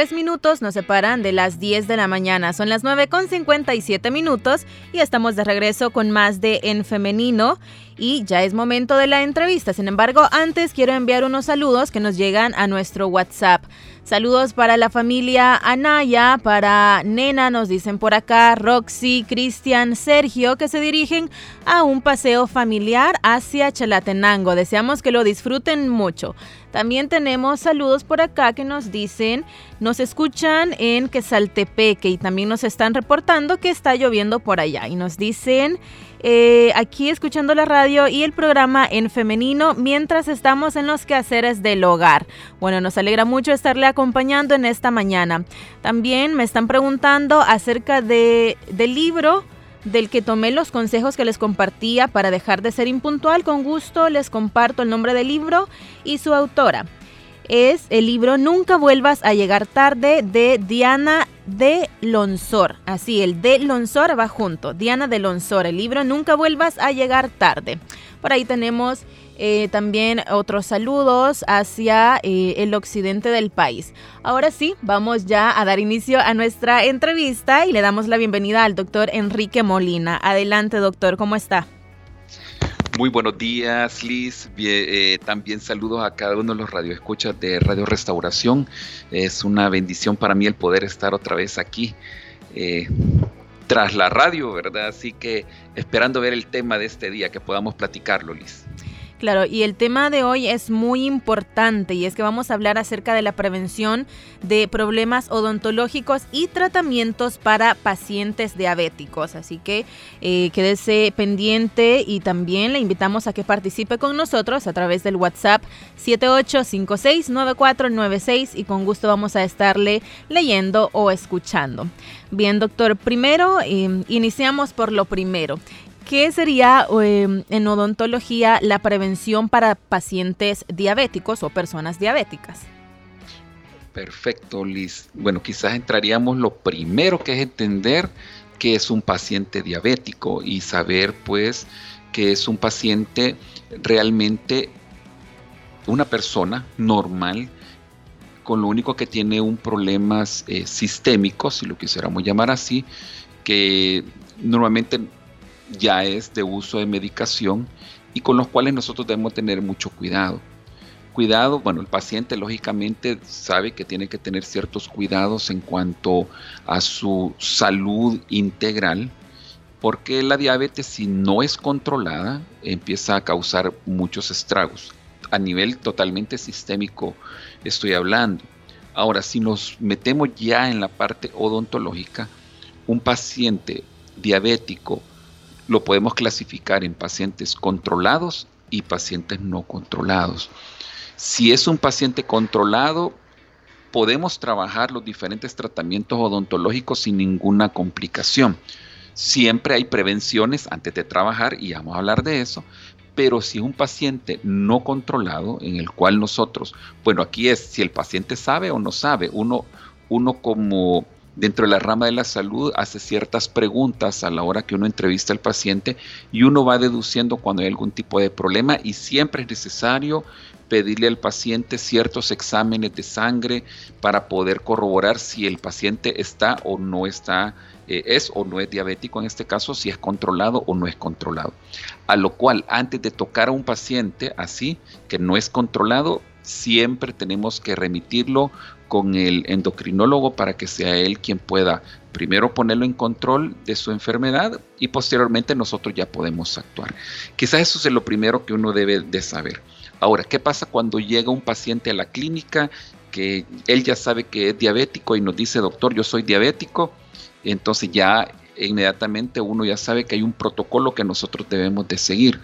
Tres minutos nos separan de las 10 de la mañana. Son las 9 con 57 minutos y estamos de regreso con más de En Femenino y ya es momento de la entrevista. Sin embargo, antes quiero enviar unos saludos que nos llegan a nuestro WhatsApp. Saludos para la familia Anaya, para Nena, nos dicen por acá, Roxy, Cristian, Sergio, que se dirigen a un paseo familiar hacia Chalatenango. Deseamos que lo disfruten mucho. También tenemos saludos por acá que nos dicen, nos escuchan en Quesaltepeque y también nos están reportando que está lloviendo por allá. Y nos dicen eh, aquí escuchando la radio y el programa en femenino mientras estamos en los quehaceres del hogar. Bueno, nos alegra mucho estarle acompañando en esta mañana. También me están preguntando acerca de, del libro del que tomé los consejos que les compartía para dejar de ser impuntual. Con gusto les comparto el nombre del libro y su autora es el libro Nunca vuelvas a llegar tarde de Diana de Lonsor. Así, el de Lonsor va junto. Diana de Lonsor, el libro Nunca vuelvas a llegar tarde. Por ahí tenemos eh, también otros saludos hacia eh, el occidente del país. Ahora sí, vamos ya a dar inicio a nuestra entrevista y le damos la bienvenida al doctor Enrique Molina. Adelante, doctor, ¿cómo está? Muy buenos días, Liz. Eh, también saludos a cada uno de los radioescuchas de Radio Restauración. Es una bendición para mí el poder estar otra vez aquí eh, tras la radio, ¿verdad? Así que esperando ver el tema de este día, que podamos platicarlo, Liz. Claro, y el tema de hoy es muy importante y es que vamos a hablar acerca de la prevención de problemas odontológicos y tratamientos para pacientes diabéticos. Así que eh, quédese pendiente y también le invitamos a que participe con nosotros a través del WhatsApp 78569496 y con gusto vamos a estarle leyendo o escuchando. Bien, doctor, primero eh, iniciamos por lo primero. ¿Qué sería em, en odontología la prevención para pacientes diabéticos o personas diabéticas? Perfecto, Liz. Bueno, quizás entraríamos lo primero que es entender que es un paciente diabético y saber pues que es un paciente realmente una persona normal con lo único que tiene un problema eh, sistémico, si lo quisiéramos llamar así, que normalmente ya es de uso de medicación y con los cuales nosotros debemos tener mucho cuidado. Cuidado, bueno, el paciente lógicamente sabe que tiene que tener ciertos cuidados en cuanto a su salud integral, porque la diabetes si no es controlada empieza a causar muchos estragos. A nivel totalmente sistémico estoy hablando. Ahora, si nos metemos ya en la parte odontológica, un paciente diabético lo podemos clasificar en pacientes controlados y pacientes no controlados. Si es un paciente controlado, podemos trabajar los diferentes tratamientos odontológicos sin ninguna complicación. Siempre hay prevenciones antes de trabajar y vamos a hablar de eso, pero si es un paciente no controlado, en el cual nosotros, bueno, aquí es si el paciente sabe o no sabe, uno, uno como dentro de la rama de la salud hace ciertas preguntas a la hora que uno entrevista al paciente y uno va deduciendo cuando hay algún tipo de problema y siempre es necesario pedirle al paciente ciertos exámenes de sangre para poder corroborar si el paciente está o no está, eh, es o no es diabético en este caso, si es controlado o no es controlado. A lo cual, antes de tocar a un paciente así, que no es controlado, siempre tenemos que remitirlo con el endocrinólogo para que sea él quien pueda primero ponerlo en control de su enfermedad y posteriormente nosotros ya podemos actuar. Quizás eso es lo primero que uno debe de saber. Ahora, ¿qué pasa cuando llega un paciente a la clínica que él ya sabe que es diabético y nos dice, doctor, yo soy diabético? Entonces ya inmediatamente uno ya sabe que hay un protocolo que nosotros debemos de seguir.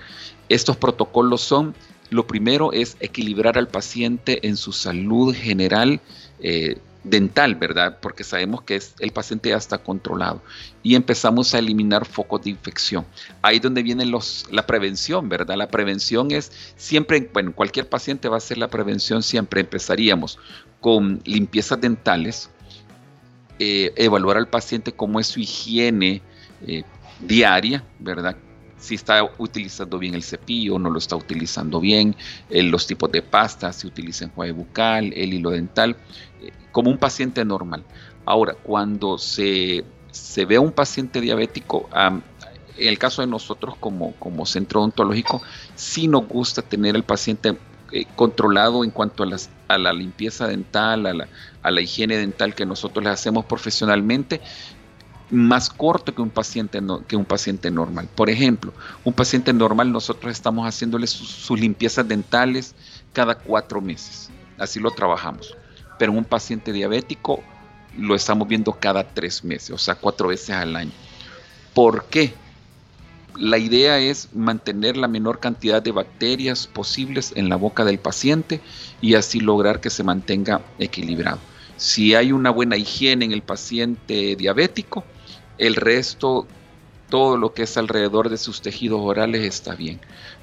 Estos protocolos son, lo primero es equilibrar al paciente en su salud general, eh, dental, ¿verdad? Porque sabemos que el paciente ya está controlado y empezamos a eliminar focos de infección. Ahí es donde viene los, la prevención, ¿verdad? La prevención es siempre, bueno, cualquier paciente va a hacer la prevención, siempre empezaríamos con limpiezas dentales, eh, evaluar al paciente cómo es su higiene eh, diaria, ¿verdad? Si está utilizando bien el cepillo, no lo está utilizando bien, eh, los tipos de pasta, si utiliza enjuague bucal, el hilo dental, eh, como un paciente normal. Ahora, cuando se, se ve a un paciente diabético, en el caso de nosotros como, como centro odontológico, sí nos gusta tener el paciente eh, controlado en cuanto a, las, a la limpieza dental, a la, a la higiene dental que nosotros le hacemos profesionalmente, más corto que un paciente que un paciente normal. Por ejemplo, un paciente normal nosotros estamos haciéndole sus, limpiezas dentales cada cuatro meses. Así lo trabajamos. Pero un paciente diabético lo estamos viendo cada tres meses, o sea, cuatro veces al año. ¿Por qué? La idea es mantener la menor cantidad de bacterias posibles en la boca del paciente y así lograr que se mantenga equilibrado. Si hay una buena higiene en el paciente diabético, el resto, todo lo que es alrededor de sus tejidos orales está bien.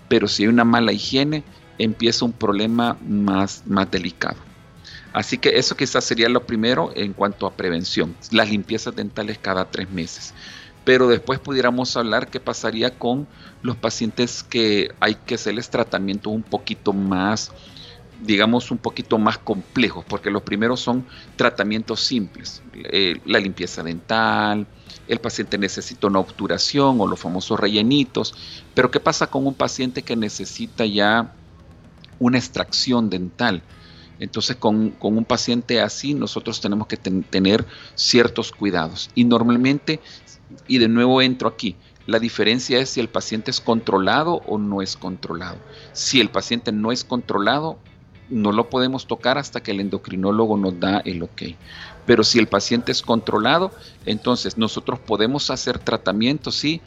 Pero si hay una mala higiene, empieza un problema más, más delicado. Así que eso quizás sería lo primero en cuanto a prevención, las limpiezas dentales cada tres meses. Pero después pudiéramos hablar qué pasaría con los pacientes que hay que hacerles tratamientos un poquito más, digamos, un poquito más complejos, porque los primeros son tratamientos simples, eh, la limpieza dental, el paciente necesita una obturación o los famosos rellenitos, pero ¿qué pasa con un paciente que necesita ya una extracción dental? Entonces, con, un paciente así, nosotros tenemos que tener ciertos cuidados. Y normalmente, y de nuevo entro aquí, la diferencia es si el paciente es controlado o no es controlado. Si el paciente no es controlado, no lo podemos tocar hasta que el endocrinólogo nos da el ok. Pero si el paciente es controlado, entonces nosotros podemos hacer tratamiento, sí,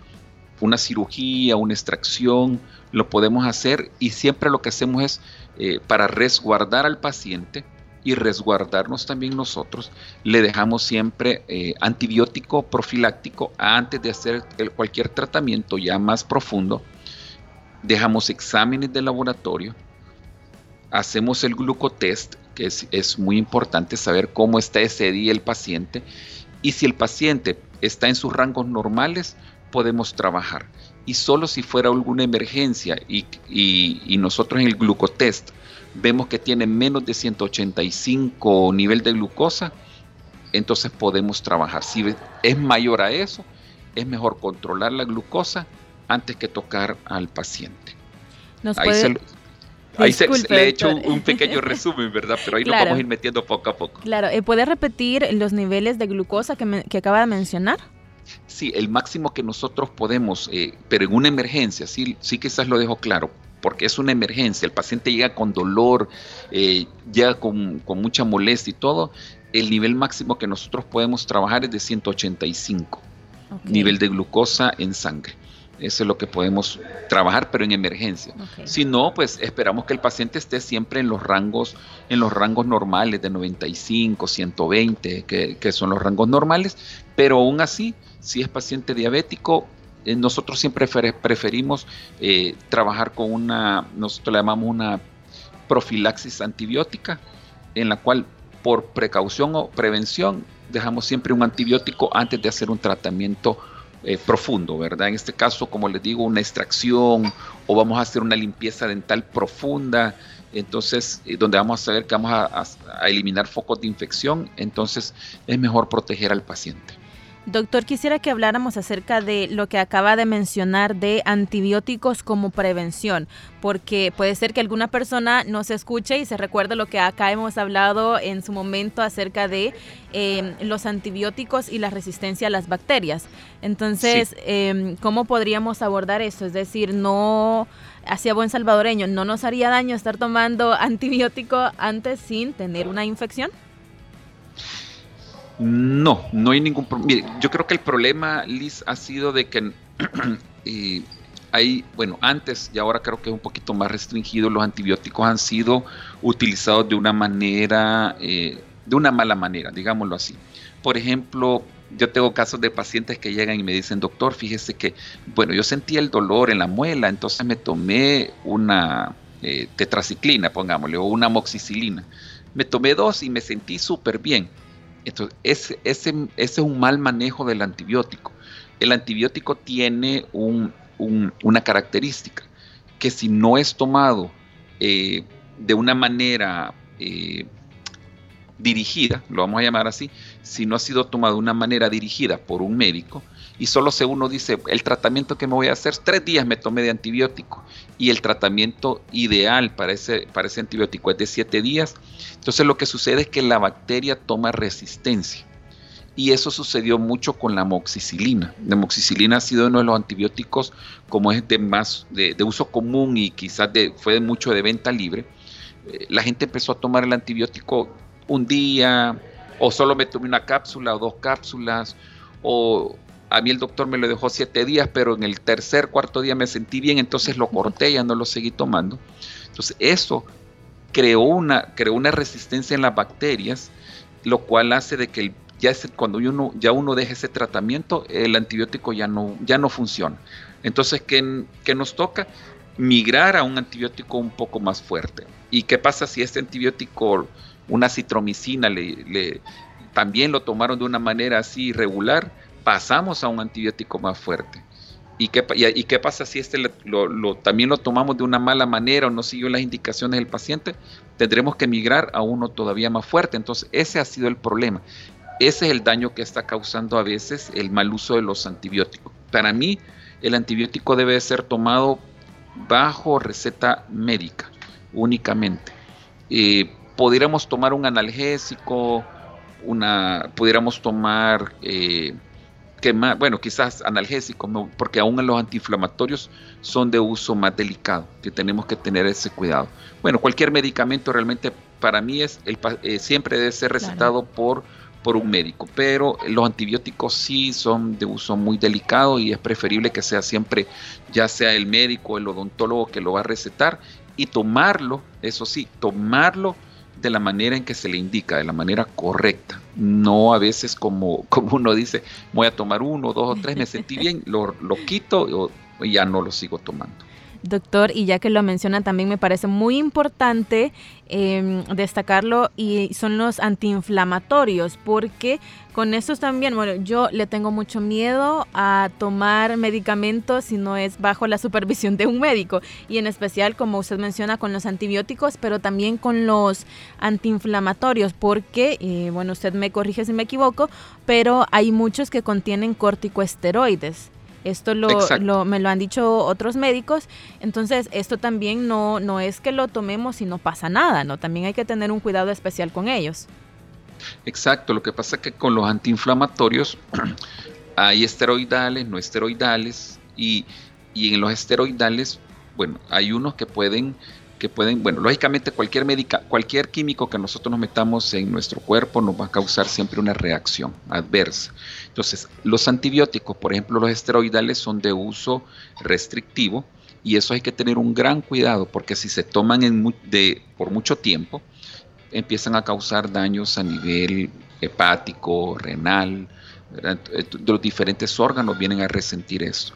una cirugía, una extracción, lo podemos hacer y siempre lo que hacemos es eh, para resguardar al paciente y resguardarnos también nosotros, le dejamos siempre eh, antibiótico profiláctico antes de hacer cualquier tratamiento ya más profundo. Dejamos exámenes de laboratorio, hacemos el glucotest que es, muy importante saber cómo está ese día el paciente y si el paciente está en sus rangos normales, podemos trabajar. Y solo si fuera alguna emergencia y, y, nosotros en el glucotest vemos que tiene menos de 185 nivel de glucosa, entonces podemos trabajar. Si es mayor a eso, es mejor controlar la glucosa antes que tocar al paciente. Nos puede, Ahí se, le he hecho un, pequeño resumen, ¿verdad? Pero ahí lo vamos a ir metiendo poco a poco. Claro, eh, ¿puede repetir los niveles de glucosa que, que acaba de mencionar? Sí, el máximo que nosotros podemos, eh, pero en una emergencia, sí, sí quizás lo dejo claro, porque es una emergencia, el paciente llega con dolor, eh, llega con, con, mucha molestia y todo, el nivel máximo que nosotros podemos trabajar es de 185, nivel de glucosa en sangre. Eso es lo que podemos trabajar, pero en emergencia. Si no, pues esperamos que el paciente esté siempre en los rangos, en los rangos normales de 95, 120, que, que son los rangos normales, pero aún así, si es paciente diabético, eh, nosotros siempre preferimos eh, trabajar con una, nosotros le llamamos una profilaxis antibiótica, en la cual por precaución o prevención dejamos siempre un antibiótico antes de hacer un tratamiento eh, profundo, ¿verdad? En este caso, como les digo, una extracción o vamos a hacer una limpieza dental profunda, entonces, eh, donde vamos a saber que vamos a eliminar focos de infección, entonces es mejor proteger al paciente. Doctor, quisiera que habláramos acerca de lo que acaba de mencionar de antibióticos como prevención, porque puede ser que alguna persona no se escuche y se recuerde lo que acá hemos hablado en su momento acerca de em, los antibióticos y la resistencia a las bacterias. Entonces, em, ¿cómo podríamos abordar eso? Es decir, no hacia buen salvadoreño, ¿no nos haría daño estar tomando antibiótico antes sin tener una infección? No, no hay ningún problema. Yo creo que el problema, Liz, ha sido de que hay, bueno, antes y ahora creo que es un poquito más restringido, los antibióticos han sido utilizados de una manera, eh, de una mala manera, digámoslo así. Por ejemplo, yo tengo casos de pacientes que llegan y me dicen, doctor, fíjese que, bueno, yo sentí el dolor en la muela, entonces me tomé una eh, tetraciclina, pongámosle, o una moxicilina. Me tomé dos y me sentí súper bien. Entonces, ese, ese, es un mal manejo del antibiótico. El antibiótico tiene una característica, que si no es tomado eh, de una manera eh, dirigida, lo vamos a llamar así, si no ha sido tomado de una manera dirigida por un médico, y solo se uno dice, el tratamiento que me voy a hacer, tres días me tomé de antibiótico, y el tratamiento ideal para ese, antibiótico es de siete días, entonces lo que sucede es que la bacteria toma resistencia. Y eso sucedió mucho con la moxicilina. La moxicilina ha sido uno de los antibióticos como es de más de, uso común y quizás de, fue mucho de venta libre. Eh, la gente empezó a tomar el antibiótico un día, o solo me tomé una cápsula o dos cápsulas, o a mí el doctor me lo dejó siete días, pero en el tercer, cuarto día me sentí bien, entonces lo corté, ya no lo seguí tomando. Entonces eso creó una, creó una resistencia en las bacterias, lo cual hace de que ya cuando uno, ya uno deja ese tratamiento, el antibiótico ya no, ya no funciona. Entonces, ¿qué, ¿qué nos toca? Migrar a un antibiótico un poco más fuerte. ¿Y qué pasa si este antibiótico una citromicina, le, también lo tomaron de una manera así irregular, pasamos a un antibiótico más fuerte. ¿Y qué, y, qué pasa si este también lo tomamos de una mala manera o no siguió las indicaciones del paciente? Tendremos que migrar a uno todavía más fuerte. Entonces, ese ha sido el problema. Ese es el daño que está causando a veces el mal uso de los antibióticos. Para mí, el antibiótico debe ser tomado bajo receta médica únicamente. Eh, pudiéramos tomar un analgésico, una, pudiéramos tomar, eh, que más, bueno, quizás analgésicos, porque aún los antiinflamatorios son de uso más delicado, que tenemos que tener ese cuidado. Bueno, cualquier medicamento realmente para mí es el, eh, siempre debe ser recetado por, por un médico, pero los antibióticos sí son de uso muy delicado y es preferible que sea siempre ya sea el médico, o el odontólogo que lo va a recetar y tomarlo, eso sí, tomarlo de la manera en que se le indica, de la manera correcta. No a veces como, como uno dice, voy a tomar uno, dos o tres, me sentí bien, lo, lo quito y ya no lo sigo tomando. Doctor, y ya que lo menciona también me parece muy importante em, destacarlo y son los antiinflamatorios, porque con estos también, bueno, yo le tengo mucho miedo a tomar medicamentos si no es bajo la supervisión de un médico, y en especial, como usted menciona, con los antibióticos, pero también con los antiinflamatorios, porque, eh, bueno, usted me corrige si me equivoco, pero hay muchos que contienen corticoesteroides. Esto lo, me lo han dicho otros médicos. Entonces, esto también no, no es que lo tomemos y no pasa nada, ¿no? También hay que tener un cuidado especial con ellos. Exacto, lo que pasa es que con los antiinflamatorios hay esteroidales, no esteroidales, y, y en los esteroidales, bueno, hay unos que pueden que pueden, bueno, lógicamente cualquier médica, cualquier químico que nosotros nos metamos en nuestro cuerpo nos va a causar siempre una reacción adversa. Entonces, los antibióticos, por ejemplo, los esteroidales son de uso restrictivo y eso hay que tener un gran cuidado porque si se toman en de, por mucho tiempo, empiezan a causar daños a nivel hepático, renal, los diferentes órganos vienen a resentir esto.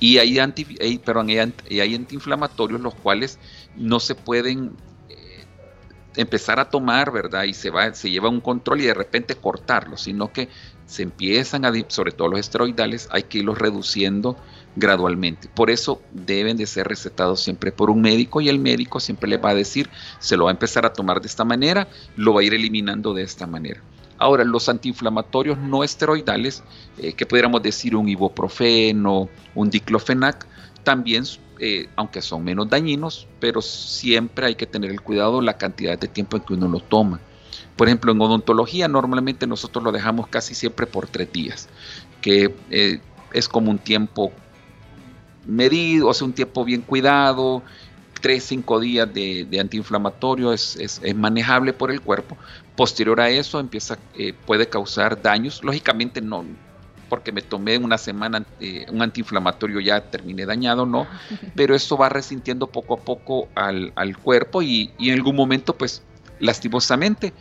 Y hay, anti, perdón, hay, antiinflamatorios los cuales no se pueden eh, empezar a tomar, ¿verdad? Y se, va, se lleva un control y de repente cortarlo, sino que se empiezan a, sobre todo los esteroidales, hay que irlos reduciendo gradualmente. Por eso deben de ser recetados siempre por un médico y el médico siempre le va a decir, se lo va a empezar a tomar de esta manera, lo va a ir eliminando de esta manera. Ahora, los antiinflamatorios no esteroidales, eh, que pudiéramos decir un ibuprofeno, un diclofenac, también, eh, aunque son menos dañinos, pero siempre hay que tener el cuidado la cantidad de tiempo en que uno lo toma. Por ejemplo, en odontología normalmente nosotros lo dejamos casi siempre por tres días, que eh, es como un tiempo medido, o sea, un tiempo bien cuidado, tres, cinco días de, antiinflamatorio es, manejable por el cuerpo. Posterior a eso empieza, eh, puede causar daños. Lógicamente no, porque me tomé una semana eh, un antiinflamatorio ya terminé dañado, no, pero eso va resintiendo poco a poco al, cuerpo y, en algún momento pues lastimosamente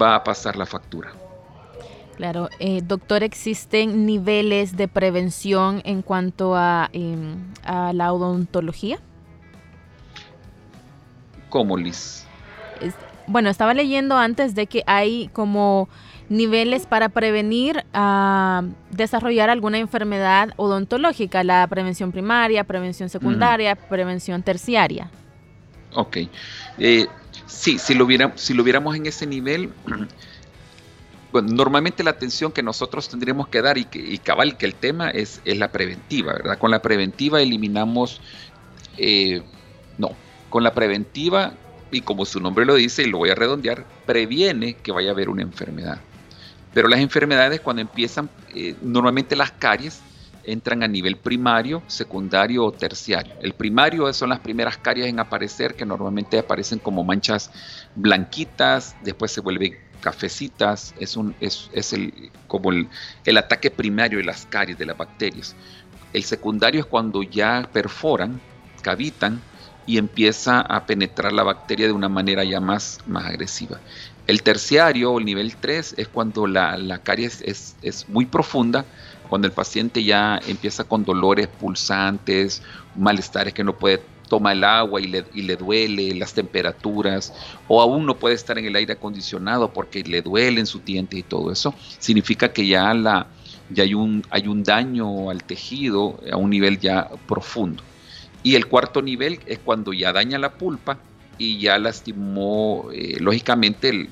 va a pasar la factura. Claro, eh, doctor, ¿existen niveles de prevención en cuanto a, em, a la odontología? ¿Cómo, Liz? bueno, estaba leyendo antes de que hay como niveles para prevenir a desarrollar alguna enfermedad odontológica, la prevención primaria, prevención secundaria, prevención terciaria. Ok. Eh, sí, si lo, si lo viéramos en ese nivel, bueno, normalmente la atención que nosotros tendríamos que dar y, que, y cabal que el tema es, es la preventiva, ¿verdad? Con la preventiva eliminamos, eh, no, con la preventiva, y como su nombre lo dice, y lo voy a redondear, previene que vaya a haber una enfermedad. Pero las enfermedades cuando empiezan, eh, normalmente las caries entran a nivel primario, secundario o terciario. El primario son las primeras caries en aparecer, que normalmente aparecen como manchas blanquitas, después se vuelven cafecitas, es, un, es, el, como el, el ataque primario de las caries, de las bacterias. El secundario es cuando ya perforan, cavitan y empieza a penetrar la bacteria de una manera ya más, más agresiva. El terciario o el nivel 3 es cuando la, la caries es, muy profunda, cuando el paciente ya empieza con dolores pulsantes, malestares que no puede tomar el agua y le, y le, duele, las temperaturas, o aún no puede estar en el aire acondicionado porque le duele en su diente y todo eso, significa que ya, la, ya hay, un, hay un daño al tejido a un nivel ya profundo. Y el cuarto nivel es cuando ya daña la pulpa y ya lastimó, eh, lógicamente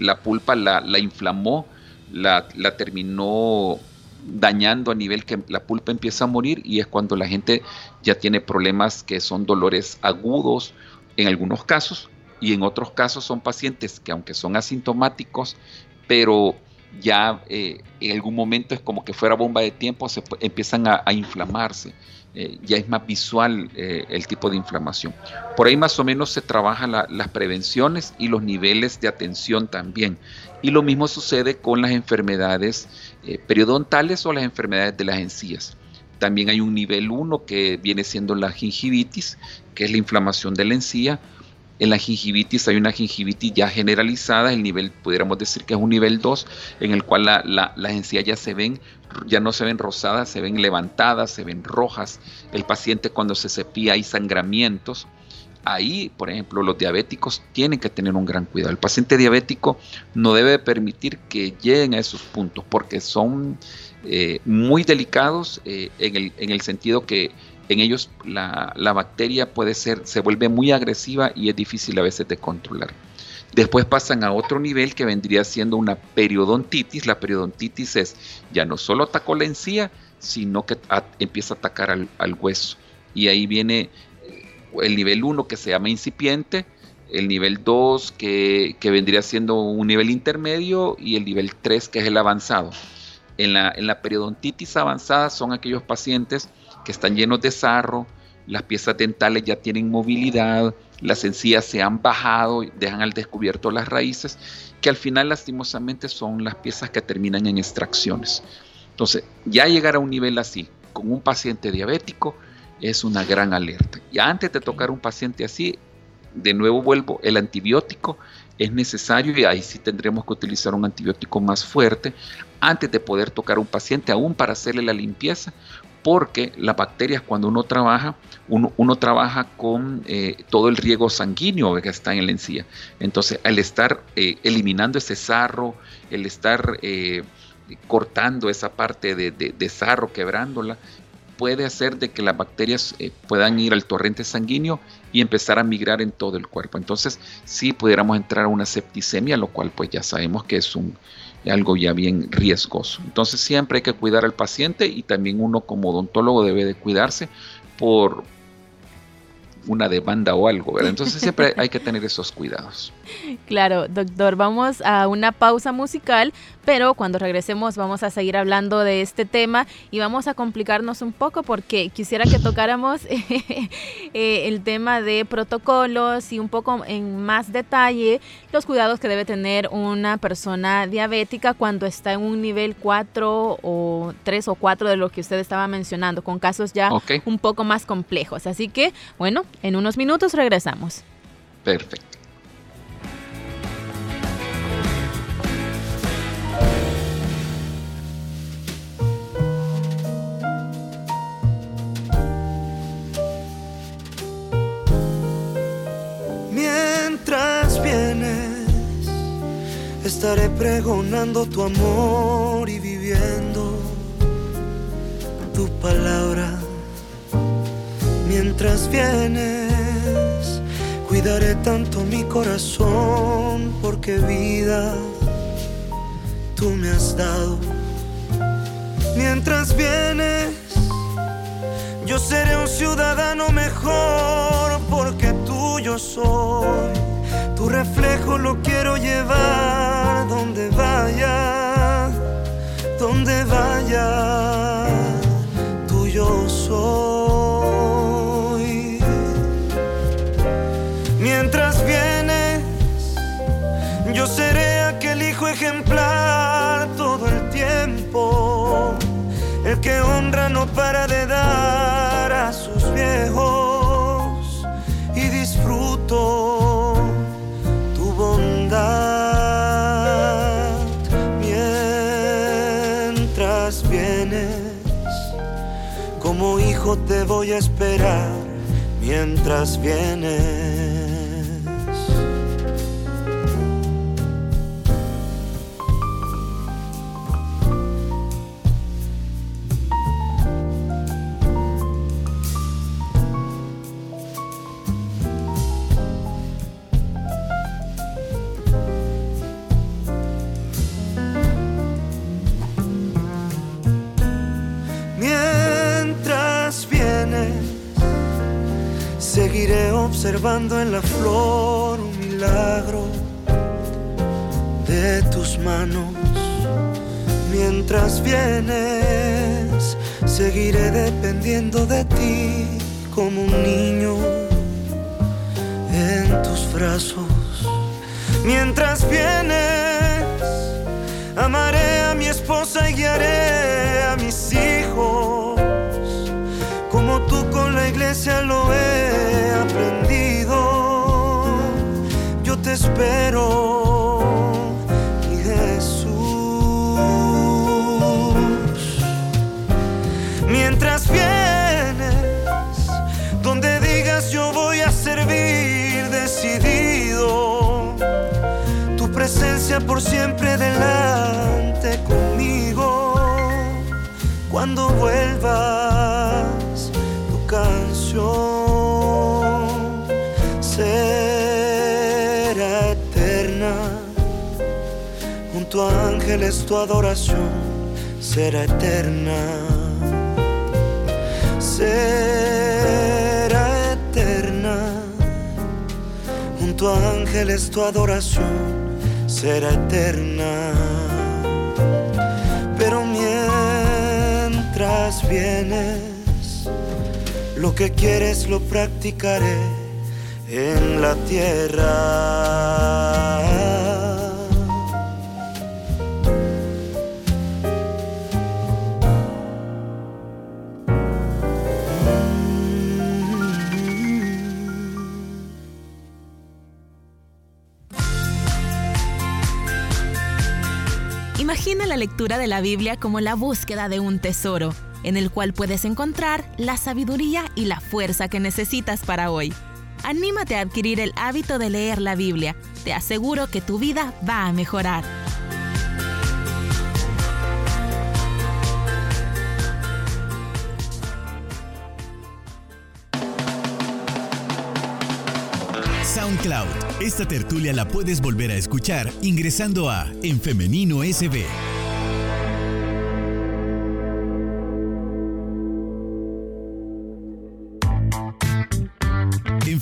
la pulpa la, inflamó, la, terminó dañando a nivel que la pulpa empieza a morir y es cuando la gente ya tiene problemas que son dolores agudos en algunos casos y en otros casos son pacientes que aunque son asintomáticos, pero ya eh, en algún momento es como que fuera bomba de tiempo, se empiezan a inflamarse. Eh, ya es más visual eh, el tipo de inflamación. Por ahí más o menos se trabajan las prevenciones y los niveles de atención también. Y lo mismo sucede con las enfermedades eh, periodontales o las enfermedades de las encías. También hay un nivel 1 que viene siendo la gingivitis, que es la inflamación de la encía, en la gingivitis hay una gingivitis ya generalizada, el nivel, pudiéramos decir que es un nivel 2, en el cual las encías ya se ven, ya no se ven rosadas, se ven levantadas, se ven rojas. El paciente cuando se cepilla hay sangramientos. Ahí, por ejemplo, los diabéticos tienen que tener un gran cuidado. El paciente diabético no debe permitir que lleguen a esos puntos porque son eh, muy delicados eh, en, el, en el sentido que en ellos la, bacteria puede ser, se vuelve muy agresiva y es difícil a veces de controlar. Después pasan a otro nivel que vendría siendo una periodontitis. La periodontitis es ya no solo atacó la encía, sino que empieza a atacar al, hueso. Y ahí viene eh, el nivel 1 que se llama incipiente, el nivel 2 que, vendría siendo un nivel intermedio y el nivel 3 que es el avanzado. En la, en la periodontitis avanzada son aquellos pacientes que están llenos de sarro, las piezas dentales ya tienen movilidad, las encías se han bajado, dejan al descubierto las raíces, que al final lastimosamente son las piezas que terminan en extracciones. Entonces, ya llegar a un nivel así con un paciente diabético es una gran alerta. Y antes de tocar un paciente así, de nuevo vuelvo, el antibiótico es necesario y ahí sí tendremos que utilizar un antibiótico más fuerte antes de poder tocar un paciente, aún para hacerle la limpieza, porque las bacterias cuando uno trabaja, uno, trabaja con eh, todo el riego sanguíneo que está en la encía. Entonces, al estar eh, eliminando ese sarro, el estar eh, cortando esa parte de, de, sarro, quebrándola, puede hacer de que las bacterias puedan ir al torrente sanguíneo y empezar a migrar en todo el cuerpo. Entonces, sí pudiéramos entrar a una septicemia, lo cual pues ya sabemos que es un, algo ya bien riesgoso. Entonces siempre hay que cuidar al paciente y también uno como odontólogo debe de cuidarse por, una demanda o algo, ¿verdad? Entonces siempre hay que tener esos cuidados. Claro, doctor, vamos a una pausa musical, pero cuando regresemos vamos a seguir hablando de este tema y vamos a complicarnos un poco porque quisiera que tocáramos eh, el tema de protocolos y un poco en más detalle los cuidados que debe tener una persona diabética cuando está en un nivel 4 o 3 o 4 de lo que usted estaba mencionando, con casos ya un poco más complejos. Así que, bueno, en unos minutos regresamos. Perfecto. mientras vienes, estaré pregonando tu amor y viviendo tu palabra. Mientras vienes, cuidaré tanto mi corazón porque vida tú me has dado. Mientras vienes, yo seré un ciudadano mejor tuyo soy. Tu reflejo lo quiero llevar donde vaya, donde vaya, tuyo soy. Mientras vienes, yo seré aquel hijo ejemplar todo el tiempo, el que honra no para de Te voy a esperar mientras vienes. Observando en la flor un milagro de tus manos. Mientras vienes, seguiré dependiendo de ti como un niño en tus brazos. Mientras vienes, amaré a mi esposa y guiaré a mis hijos, como tú con la iglesia lo he aprendido. Yo te espero, mi Jesús. Mientras vienes, donde digas yo voy a servir decidido tu presencia por siempre delante conmigo. Cuando vuelvas, ángeles tu adoración será eterna. Será eterna junto a ángeles tu adoración será eterna. Pero mientras vienes, lo que quieres lo practicaré en la tierra. Lectura de la Biblia como la búsqueda de un tesoro, en el cual puedes encontrar la sabiduría y la fuerza que necesitas para hoy. Anímate a adquirir el hábito de leer la Biblia. Te aseguro que tu vida va a mejorar. SoundCloud. Esta tertulia la puedes volver a escuchar ingresando a En Femenino SB.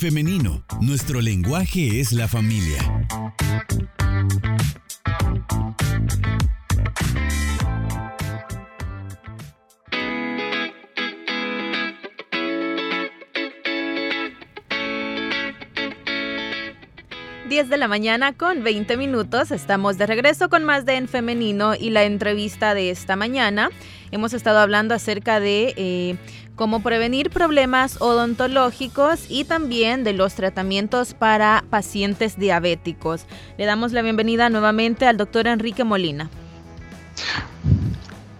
Femenino, nuestro lenguaje es la familia. De la mañana con 20 minutos. Estamos de regreso con más de En Femenino y la entrevista de esta mañana. Hemos estado hablando acerca de eh, cómo prevenir problemas odontológicos y también de los tratamientos para pacientes diabéticos. Le damos la bienvenida nuevamente al doctor Enrique Molina.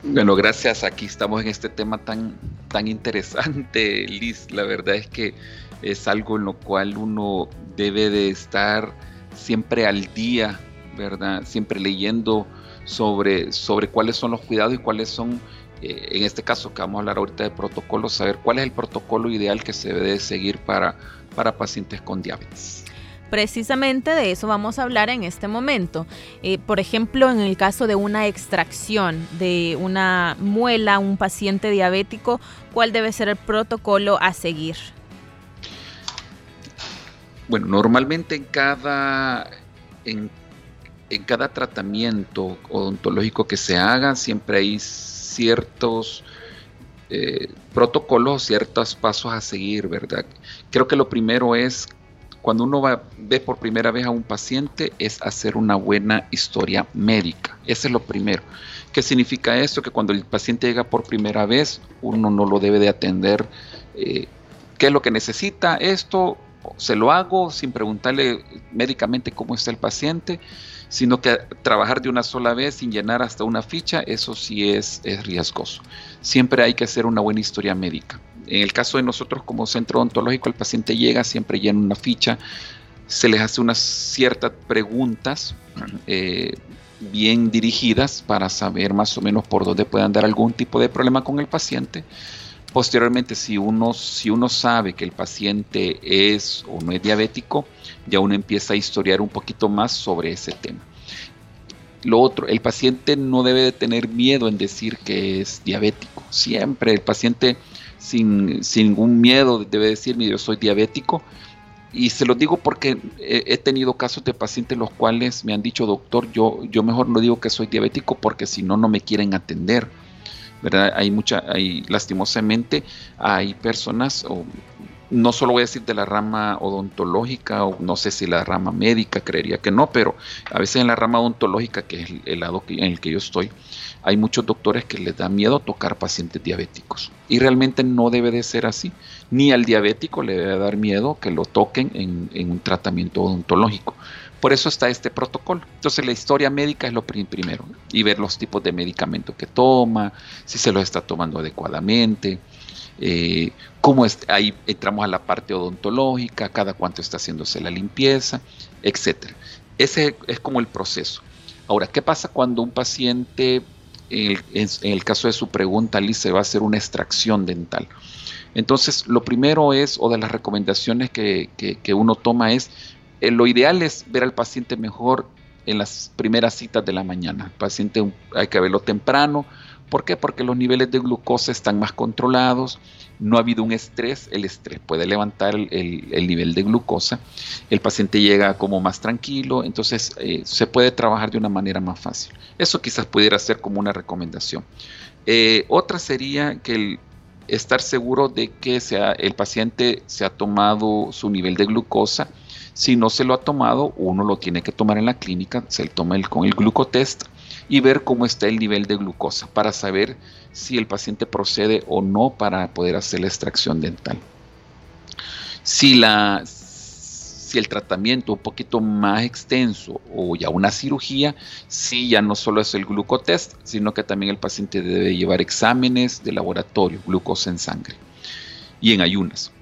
Bueno, gracias. Aquí estamos en este tema tan, tan interesante, Liz. La verdad es que es algo en lo cual uno debe de estar siempre al día, ¿verdad? Siempre leyendo sobre, sobre cuáles son los cuidados y cuáles son, eh, en este caso que vamos a hablar ahorita de protocolo, saber cuál es el protocolo ideal que se debe seguir para, para pacientes con diabetes. Precisamente de eso vamos a hablar en este momento. Eh, por ejemplo, en el caso de una extracción de una muela, un paciente diabético, ¿cuál debe ser el protocolo a seguir? Bueno, normalmente en cada, en, cada tratamiento odontológico que se haga, siempre hay ciertos eh, protocolos, ciertos pasos a seguir, ¿verdad? Creo que lo primero es cuando uno va, ve por primera vez a un paciente es hacer una buena historia médica. Ese es lo primero. ¿Qué significa esto? Que cuando el paciente llega por primera vez, uno no lo debe de atender. Eh, ¿Qué es lo que necesita? Esto se lo hago sin preguntarle médicamente cómo está el paciente, sino que trabajar de una sola vez sin llenar hasta una ficha, eso sí es, es riesgoso. Siempre hay que hacer una buena historia médica. En el caso de nosotros como centro odontológico, el paciente llega, siempre llena una ficha, se les hace unas ciertas preguntas eh, bien dirigidas para saber más o menos por dónde puede andar algún tipo de problema con el paciente. Posteriormente, si uno, si uno sabe que el paciente es o no es diabético, ya uno empieza a historiar un poquito más sobre ese tema. Lo otro, el paciente no debe de tener miedo en decir que es diabético. Siempre el paciente sin, ningún miedo, debe decirme, yo soy diabético. Y se lo digo porque he, tenido casos de pacientes los cuales me han dicho, doctor, yo, yo mejor no digo que soy diabético porque si no, no me quieren atender. ¿Verdad? Hay mucha, hay, lastimosamente, hay personas, o no solo voy a decir de la rama odontológica, o no sé si la rama médica, creería que no, pero a veces en la rama odontológica, que es el, lado en el que yo estoy, hay muchos doctores que les da miedo tocar pacientes diabéticos. Y realmente no debe de ser así. Ni al diabético le debe dar miedo que lo toquen en, un tratamiento odontológico. Por eso está este protocolo. Entonces la historia médica es lo primero. Y ver los tipos de medicamentos que toma, si se los está tomando adecuadamente. Eh, cómo es, ahí entramos a la parte odontológica, cada cuánto está haciéndose la limpieza, etc. Ese es como el proceso. Ahora, ¿qué pasa cuando un paciente en el, caso de su pregunta, Liz, se va a hacer una extracción dental. Entonces, lo primero es, o de las recomendaciones que, uno toma es, eh, lo ideal es ver al paciente mejor en las primeras citas de la mañana. El paciente hay que verlo temprano. ¿Por qué? Porque los niveles de glucosa están más controlados, no ha habido un estrés, el estrés puede levantar el, nivel de glucosa, el paciente llega como más tranquilo, entonces eh, se puede trabajar de una manera más fácil. Eso quizás pudiera ser como una recomendación. Eh, otra sería que el, estar seguro de que el paciente se ha tomado su nivel de glucosa. Si no se lo ha tomado, uno lo tiene que tomar en la clínica, se toma el, con el glucotest y ver cómo está el nivel de glucosa para saber si el paciente procede o no para poder hacer la extracción dental. Si, la, si el tratamiento un poquito más extenso o ya una cirugía, sí ya no solo es el glucotest, sino que también el paciente debe llevar exámenes de laboratorio, glucosa en sangre y en ayunas.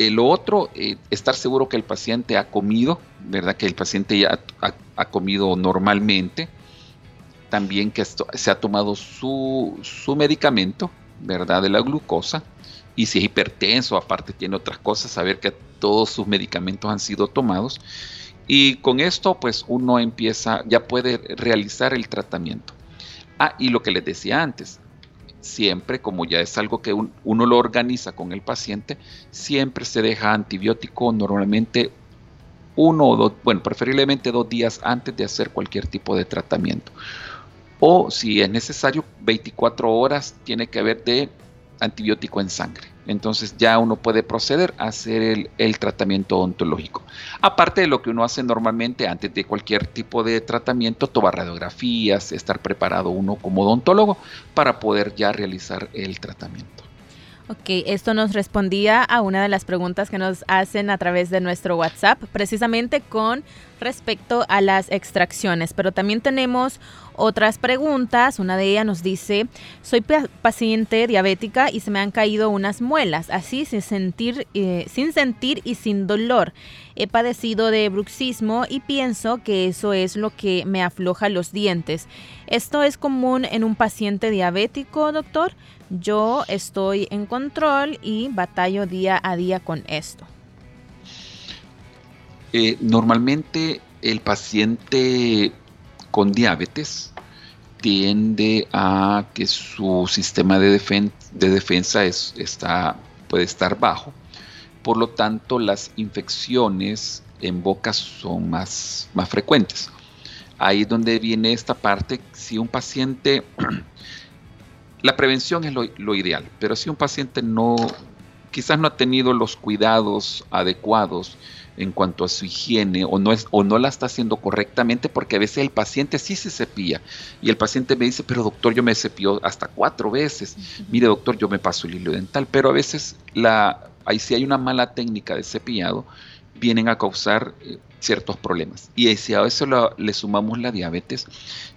Eh, lo otro, eh, estar seguro que el paciente ha comido, ¿verdad? Que el paciente ya ha comido normalmente, también que se ha tomado su, medicamento, ¿verdad? De la glucosa. Y si es hipertenso, aparte tiene otras cosas, saber que todos sus medicamentos han sido tomados. Y con esto, pues uno empieza, ya puede realizar el tratamiento. Ah, y lo que les decía antes, siempre, como ya es algo que uno lo organiza con el paciente, siempre se deja antibiótico normalmente uno o dos, bueno, preferiblemente dos días antes de hacer cualquier tipo de tratamiento. O si es necesario 24 horas tiene que haber de antibiótico en sangre. Entonces ya uno puede proceder a hacer el, tratamiento odontológico. Aparte de lo que uno hace normalmente antes de cualquier tipo de tratamiento, tomar radiografías, estar preparado uno como odontólogo para poder ya realizar el tratamiento. Ok, esto nos respondía a una de las preguntas que nos hacen a través de nuestro WhatsApp, precisamente con respecto a las extracciones. Pero también tenemos otras preguntas. Una de ellas nos dice, soy paciente diabética y se me han caído unas muelas, así sin sentir, eh, sin sentir y sin dolor. He padecido de bruxismo y pienso que eso es lo que me afloja los dientes. ¿Esto es común en un paciente diabético, doctor? Yo estoy en control y batallo día a día con esto. Eh, normalmente el paciente con diabetes tiende a que su sistema de, defensa está, puede estar bajo. Por lo tanto, las infecciones en boca son más, más frecuentes. Ahí es donde viene esta parte. Si un paciente la prevención es lo, ideal, pero si un paciente no, quizás no ha tenido los cuidados adecuados en cuanto a su higiene o no, es, o no la está haciendo correctamente, porque a veces el paciente sí se cepilla y el paciente me dice, pero doctor, yo me cepillo hasta cuatro veces. Mire, doctor, yo me paso el hilo dental, pero a veces la, ahí si hay una mala técnica de cepillado, vienen a causar eh, ciertos problemas. Y si a eso le sumamos la diabetes,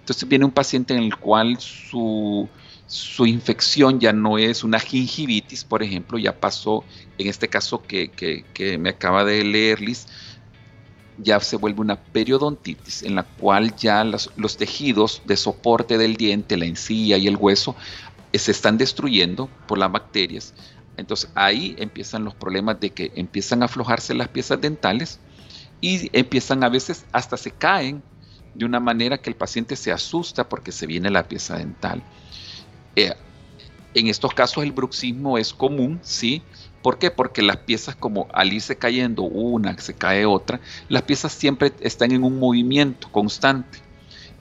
entonces viene un paciente en el cual su su infección ya no es una gingivitis, por ejemplo, ya pasó, en este caso que, me acaba de leer Liz, ya se vuelve una periodontitis en la cual ya los, tejidos de soporte del diente, la encía y el hueso eh, se están destruyendo por las bacterias. Entonces ahí empiezan los problemas de que empiezan a aflojarse las piezas dentales y empiezan a veces hasta se caen de una manera que el paciente se asusta porque se viene la pieza dental. Eh, en estos casos el bruxismo es común, ¿sí? ¿Por qué? Porque las piezas como al irse cayendo una, se cae otra, las piezas siempre están en un movimiento constante.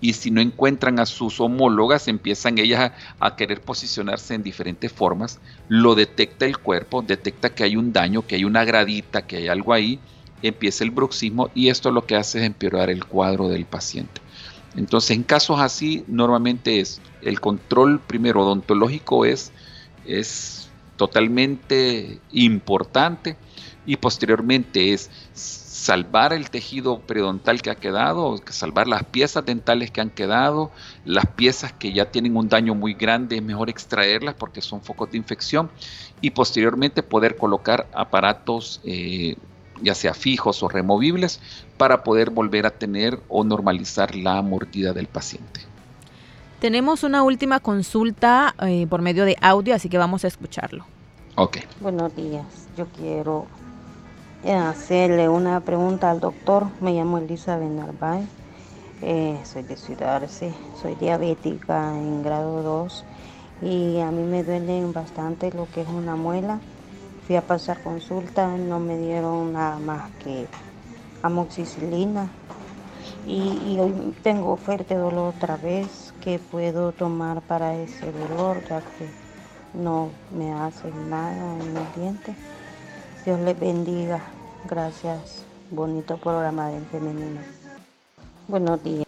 Y si no encuentran a sus homólogas, empiezan ellas a, a, querer posicionarse en diferentes formas. Lo detecta el cuerpo, detecta que hay un daño, que hay una gradita, que hay algo ahí. Empieza el bruxismo y esto lo que hace es empeorar el cuadro del paciente. Entonces, en casos así, normalmente es el control primero odontológico es, es totalmente importante y posteriormente es salvar el tejido periodontal que ha quedado, salvar las piezas dentales que han quedado, las piezas que ya tienen un daño muy grande, es mejor extraerlas porque son focos de infección y posteriormente poder colocar aparatos eh, ya sea fijos o removibles, para poder volver a tener o normalizar la mordida del paciente. Tenemos una última consulta eh, por medio de audio, así que vamos a escucharlo. Ok. Buenos días. Yo quiero eh, hacerle una pregunta al doctor. Me llamo Elisa Benarbay. Eh, soy de Ciudad Arce. Soy diabética en grado 2 y a mí me duelen bastante lo que es una muela Fui a pasar consulta, no me dieron nada más que amoxicilina y, hoy tengo fuerte dolor otra vez que puedo tomar para ese dolor ya que no me hace nada en el diente. Dios les bendiga. Gracias. Bonito programa de femenino. Buenos días.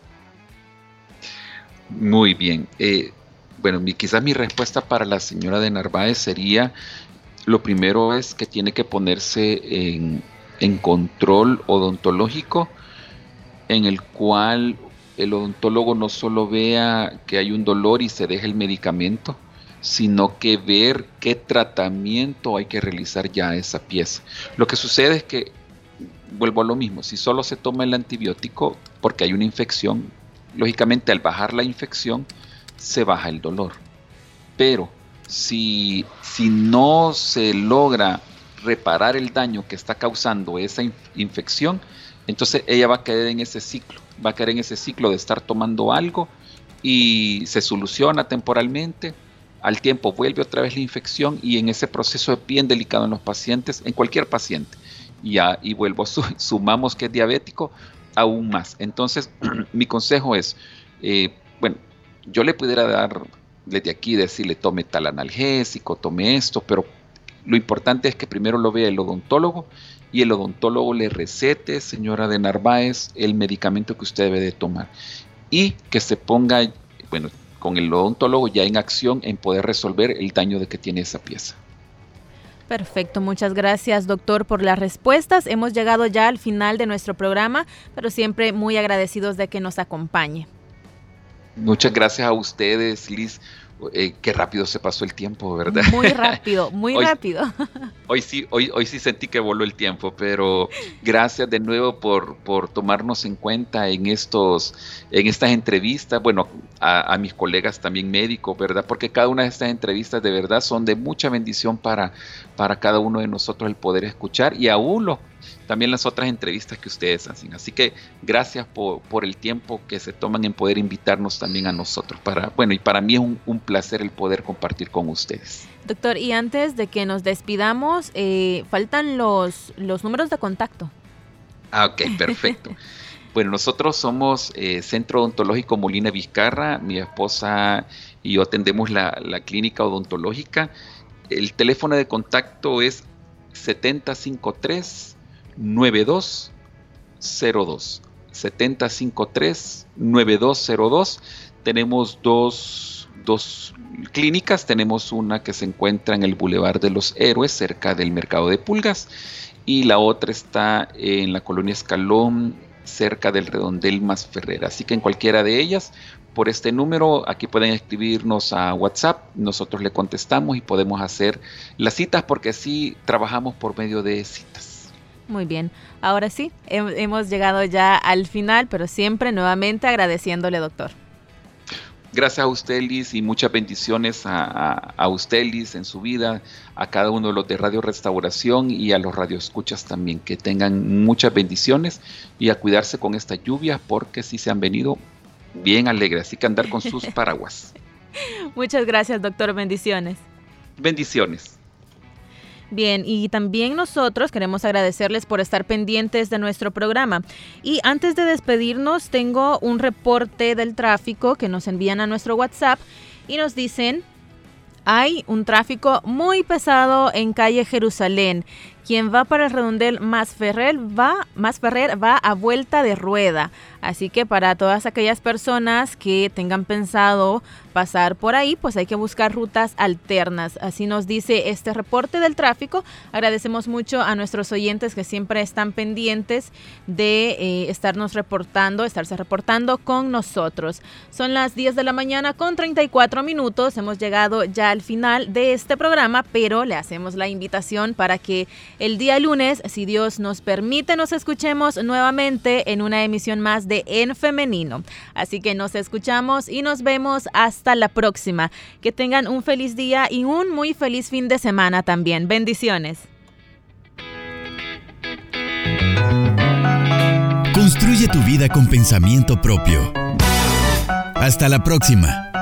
Muy bien. Eh, bueno, quizás mi respuesta para la señora de Narváez sería lo primero es que tiene que ponerse en, control odontológico en el cual el odontólogo no solo vea que hay un dolor y se deje el medicamento, sino que ver qué tratamiento hay que realizar ya a esa pieza. Lo que sucede es que, vuelvo a lo mismo, si solo se toma el antibiótico porque hay una infección, lógicamente al bajar la infección se baja el dolor. Pero si, no se logra reparar el daño que está causando esa infección, entonces ella va a caer en ese ciclo, va a caer en ese ciclo de estar tomando algo y se soluciona temporalmente, al tiempo vuelve otra vez la infección y en ese proceso es bien delicado en los pacientes, en cualquier paciente. Y, y vuelvo, sumamos que es diabético, aún más. Entonces, mi consejo es, eh, bueno, yo le pudiera dar desde aquí decirle tome tal analgésico, tome esto, pero lo importante es que primero lo vea el odontólogo y el odontólogo le recete, señora de Narváez, el medicamento que usted debe de tomar y que se ponga, bueno, con el odontólogo ya en acción en poder resolver el daño de que tiene esa pieza. Perfecto, muchas gracias doctor por las respuestas. Hemos llegado ya al final de nuestro programa, pero siempre muy agradecidos de que nos acompañe. Muchas gracias a ustedes, Liz. Eh, qué rápido se pasó el tiempo, ¿verdad? Muy rápido, muy rápido. Hoy sí, hoy, hoy sí sentí que voló el tiempo, pero gracias de nuevo por, por tomarnos en cuenta en estos, en estas entrevistas, bueno, a, mis colegas también médicos, ¿verdad? Porque cada una de estas entrevistas de verdad son de mucha bendición para, para cada uno de nosotros el poder escuchar y aún los también las otras entrevistas que ustedes hacen. Así que gracias por, por, el tiempo que se toman en poder invitarnos también a nosotros. Para, bueno, y para mí es un, placer el poder compartir con ustedes. Doctor, y antes de que nos despidamos, eh, faltan los, los números de contacto. Ah, ok, perfecto. bueno, nosotros somos eh, Centro Odontológico Molina Vizcarra, mi esposa y yo atendemos la, la clínica odontológica. El teléfono de contacto es 753 9202 753 9202 tenemos dos, dos clínicas. Tenemos una que se encuentra en el Boulevard de los Héroes cerca del mercado de pulgas. Y la otra está en la colonia Escalón cerca del redondel más Ferrer así que en cualquiera de ellas por este número aquí pueden escribirnos a WhatsApp. Nosotros le contestamos y podemos hacer las citas porque así trabajamos por medio de citas muy bien, ahora sí, hemos llegado ya al final, pero siempre nuevamente agradeciéndole, doctor. Gracias a usted, Liz, y muchas bendiciones a, a, usted, Liz, en su vida, a cada uno de los de Radio Restauración y a los radioescuchas también. Que tengan muchas bendiciones y a cuidarse con esta lluvia porque sí se han venido bien alegres, así que andar con sus paraguas. Muchas gracias, doctor. Bendiciones. Bendiciones. Bien, y también nosotros queremos agradecerles por estar pendientes de nuestro programa. Y antes de despedirnos, tengo un reporte del tráfico que nos envían a nuestro WhatsApp y nos dicen, hay un tráfico muy pesado en calle Jerusalén. Quien va para el redondel más Ferrer va, más Ferrer va a vuelta de rueda. Así que para todas aquellas personas que tengan pensado pasar por ahí, pues hay que buscar rutas alternas. Así nos dice este reporte del tráfico. Agradecemos mucho a nuestros oyentes que siempre están pendientes de eh, estarnos reportando, estarse reportando con nosotros. Son las 10 de la mañana con 34 minutos. Hemos llegado ya al final de este programa, pero le hacemos la invitación para que el día lunes, si Dios nos permite, nos escuchemos nuevamente en una emisión más de En Femenino. Así que nos escuchamos y nos vemos hasta la próxima. Que tengan un feliz día y un muy feliz fin de semana también. Bendiciones. Construye tu vida con pensamiento propio. Hasta la próxima.